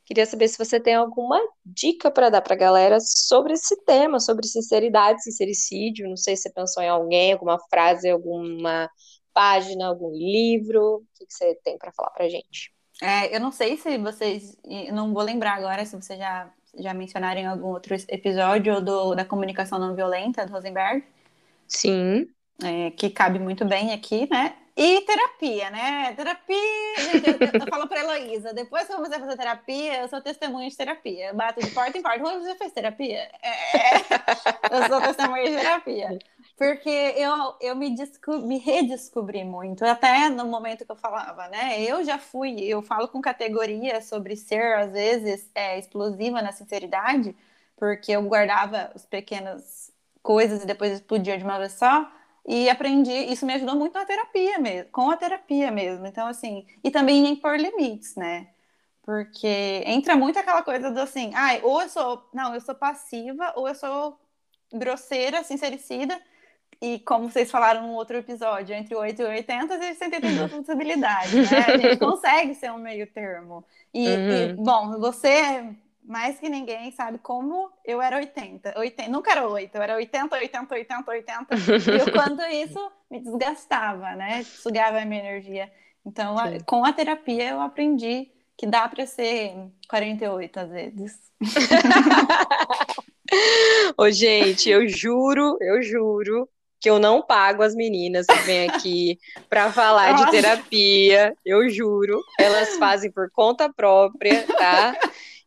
queria saber se você tem alguma dica para dar para a galera sobre esse tema, sobre sinceridade, sincericídio. Não sei se você pensou em alguém, alguma frase, alguma página, algum livro. O que você tem para falar para gente? É, eu não sei se vocês, não vou lembrar agora se vocês já, já mencionaram em algum outro episódio do, da comunicação não violenta do Rosenberg, Sim. é, que cabe muito bem aqui, né? E terapia, né? Terapia, gente, eu, eu falo pra Heloísa, depois que a fazer terapia, eu sou testemunha de terapia. Bato de porta em porta. Oi, você fez terapia? É, eu sou testemunha de terapia. Porque eu, eu me, me redescobri muito, até no momento que eu falava, né? Eu já fui, eu falo com categoria sobre ser, às vezes, é, explosiva na sinceridade, porque eu guardava as pequenas coisas e depois explodia de uma vez só. E aprendi, isso me ajudou muito na terapia mesmo, com a terapia mesmo. Então, assim, e também em impor limites, né? Porque entra muito aquela coisa do assim, ai, ou eu sou, não, eu sou passiva, ou eu sou grosseira, sincericida, e como vocês falaram no outro episódio, entre 8 e 80, a gente sempre tem duas possibilidades, né? A gente <laughs> consegue ser um meio termo. E, e, bom, você, mais que ninguém, sabe como eu era 80. 80 nunca era 8, eu era 80, 80, 80, 80. e o quanto <laughs> isso me desgastava, né? Sugava a minha energia. Então, a- com a terapia, eu aprendi que dá para ser 48 às vezes. <laughs> Ô, gente, eu juro, eu juro que eu não pago as meninas que vêm aqui para falar de Nossa. terapia. Eu juro, elas fazem por conta própria, tá?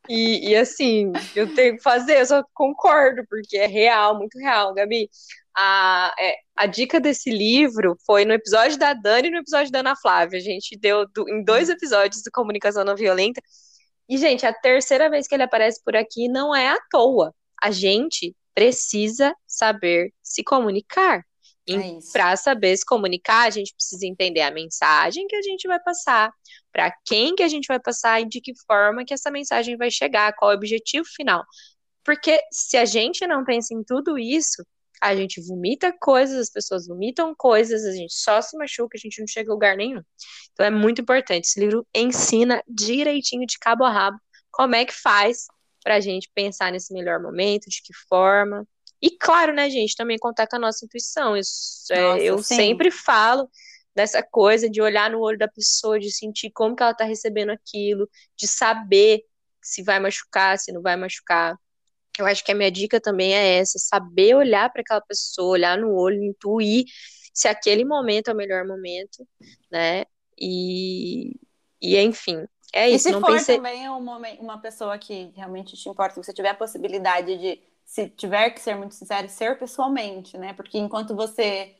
E, e, assim, eu tenho que fazer, eu só concordo, porque é real, muito real, Gabi. A, é, a dica desse livro foi no episódio da Dani e no episódio da Ana Flávia. A gente deu do- em dois episódios do Comunicação Não Violenta. E, gente, a terceira vez que ele aparece por aqui não é à toa. A gente precisa saber se comunicar. É. Para saber se comunicar, a gente precisa entender a mensagem que a gente vai passar, para quem que a gente vai passar e de que forma que essa mensagem vai chegar, qual é o objetivo final. Porque se a gente não pensa em tudo isso, a gente vomita coisas, as pessoas vomitam coisas, a gente só se machuca, a gente não chega a lugar nenhum. Então é muito importante. Esse livro ensina direitinho de cabo a rabo como é que faz para a gente pensar nesse melhor momento, de que forma. E claro, né, gente, também contar com a nossa intuição. Isso, é, Nossa, eu sim. sempre falo dessa coisa de olhar no olho da pessoa, de sentir como que ela está recebendo aquilo, de saber se vai machucar, se não vai machucar. Eu acho que a minha dica também é essa, saber olhar para aquela pessoa, olhar no olho, intuir se aquele momento é o melhor momento, né? E, e enfim, é E isso. se não for também um momen- uma pessoa que realmente te importa, se você tiver a possibilidade de, se tiver que ser muito sincero, ser pessoalmente, né? Porque enquanto você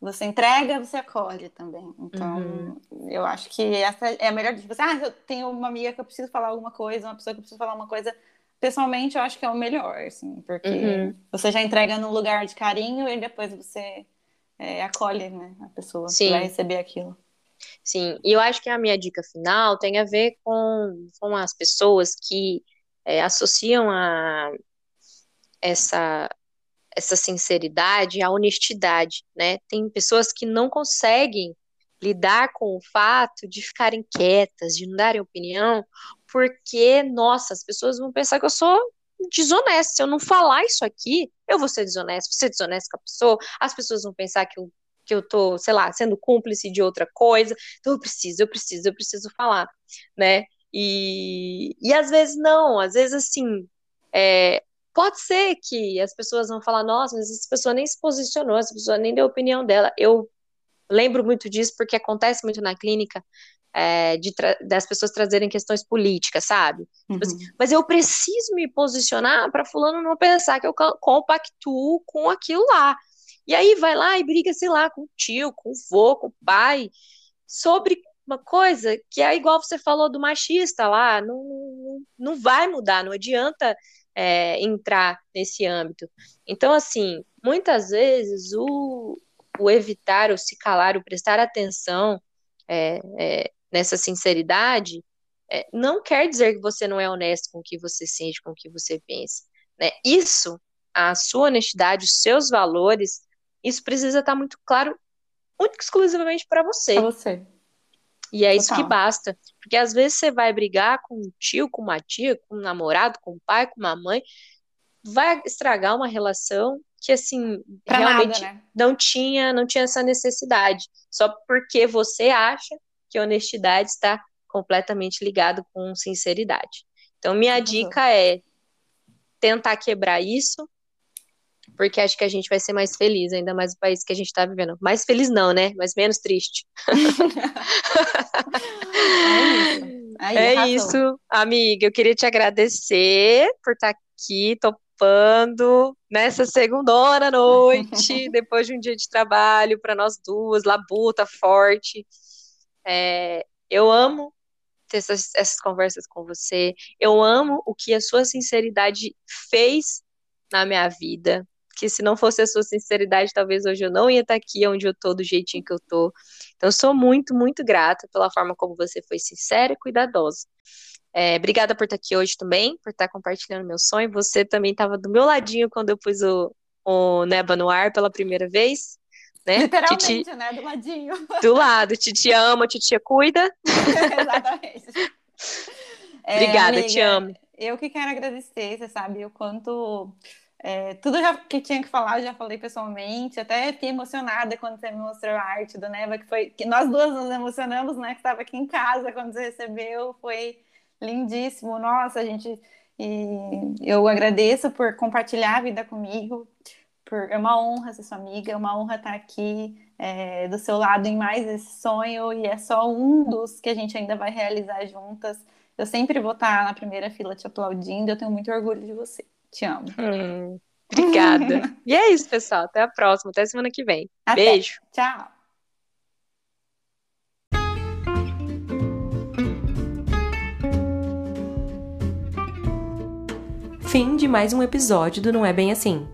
você entrega, você acolhe também. Então, Uhum. eu acho que essa é a melhor. Tipo assim, ah, eu tenho uma amiga que eu preciso falar alguma coisa, uma pessoa que eu preciso falar uma coisa. Pessoalmente, eu acho que é o melhor, assim, porque Uhum. você já entrega num lugar de carinho e depois você é, acolhe, né, a pessoa Sim. que vai receber aquilo. Sim, e eu acho que a minha dica final tem a ver com, com as pessoas que é, associam a essa, essa sinceridade à honestidade, né? Tem pessoas que não conseguem lidar com o fato de ficarem quietas, de não darem opinião, porque, nossa, as pessoas vão pensar que eu sou desonesta. Se eu não falar isso aqui, eu vou ser desonesta, vou ser desonesta com a pessoa, as pessoas vão pensar que eu, que eu tô, sei lá, sendo cúmplice de outra coisa. Então eu preciso, eu preciso, eu preciso falar, né? E, e às vezes não, às vezes assim, é, pode ser que as pessoas vão falar, nossa, mas essa pessoa nem se posicionou, essa pessoa nem deu a opinião dela. Eu lembro muito disso porque acontece muito na clínica, é, de das pessoas trazerem questões políticas, sabe? Uhum. Tipo assim, mas eu preciso me posicionar para fulano não pensar que eu compactuo com aquilo lá. E aí vai lá e briga, sei lá, com o tio, com o vô, com o pai, sobre uma coisa que é igual você falou do machista lá, não, não, não vai mudar, não adianta é, entrar nesse âmbito. Então, assim, muitas vezes o, o evitar, o se calar, o prestar atenção é, é, nessa sinceridade é, não quer dizer que você não é honesto com o que você sente, com o que você pensa. Né? Isso, a sua honestidade, os seus valores, isso precisa estar muito claro, único exclusivamente para você. Para você. E é Total. isso que basta. Porque às vezes você vai brigar com um tio, com uma tia, com um namorado, com um pai, com uma mãe, vai estragar uma relação que assim pra realmente nada, né? não tinha não tinha essa necessidade só porque você acha que a honestidade está completamente ligado com sinceridade. Então, minha uhum. dica é tentar quebrar isso, porque acho que a gente vai ser mais feliz, ainda mais o país que a gente está vivendo. Mais feliz não, né? Mas menos triste. <laughs> é isso. Aí, é isso, amiga. Eu queria te agradecer por estar tá aqui, topando nessa segunda noite, <laughs> depois de um dia de trabalho para nós duas, labuta forte. É, eu amo ter essas, essas conversas com você. Eu amo o que a sua sinceridade fez na minha vida. Que se não fosse a sua sinceridade, talvez hoje eu não ia estar aqui onde eu tô, do jeitinho que eu tô. Então, eu sou muito, muito grata pela forma como você foi sincera e cuidadosa. É, obrigada por estar aqui hoje também, por estar compartilhando meu sonho. Você também estava do meu ladinho quando eu pus o, o Neba no ar pela primeira vez. Né? Literalmente, Titi... né? Do ladinho. Do lado. Titia ama, titia cuida. <laughs> Exatamente. <laughs> É, Obrigada, amiga, te amo. Eu que quero agradecer, você sabe o quanto. É, tudo que tinha que falar, eu já falei pessoalmente. Até fiquei emocionada quando você me mostrou a arte do Neva, que foi. que nós duas nos emocionamos, né? Que estava aqui em casa quando você recebeu. Foi lindíssimo. Nossa, a gente. E eu agradeço por compartilhar a vida comigo por, é uma honra ser sua amiga, é uma honra estar aqui é, do seu lado em mais esse sonho e é só um dos que a gente ainda vai realizar juntas. Eu sempre vou estar na primeira fila te aplaudindo, eu tenho muito orgulho de você. Te amo. Hum, obrigada. <laughs> e é isso, pessoal. Até a próxima, até semana que vem. Até. Beijo. Tchau. Fim de mais um episódio do Não É Bem Assim.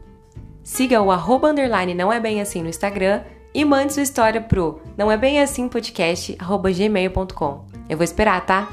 Siga o arroba underline não é bem assim no Instagram e mande sua história pro não é bem assim podcast arroba gmail.com. Eu vou esperar, tá?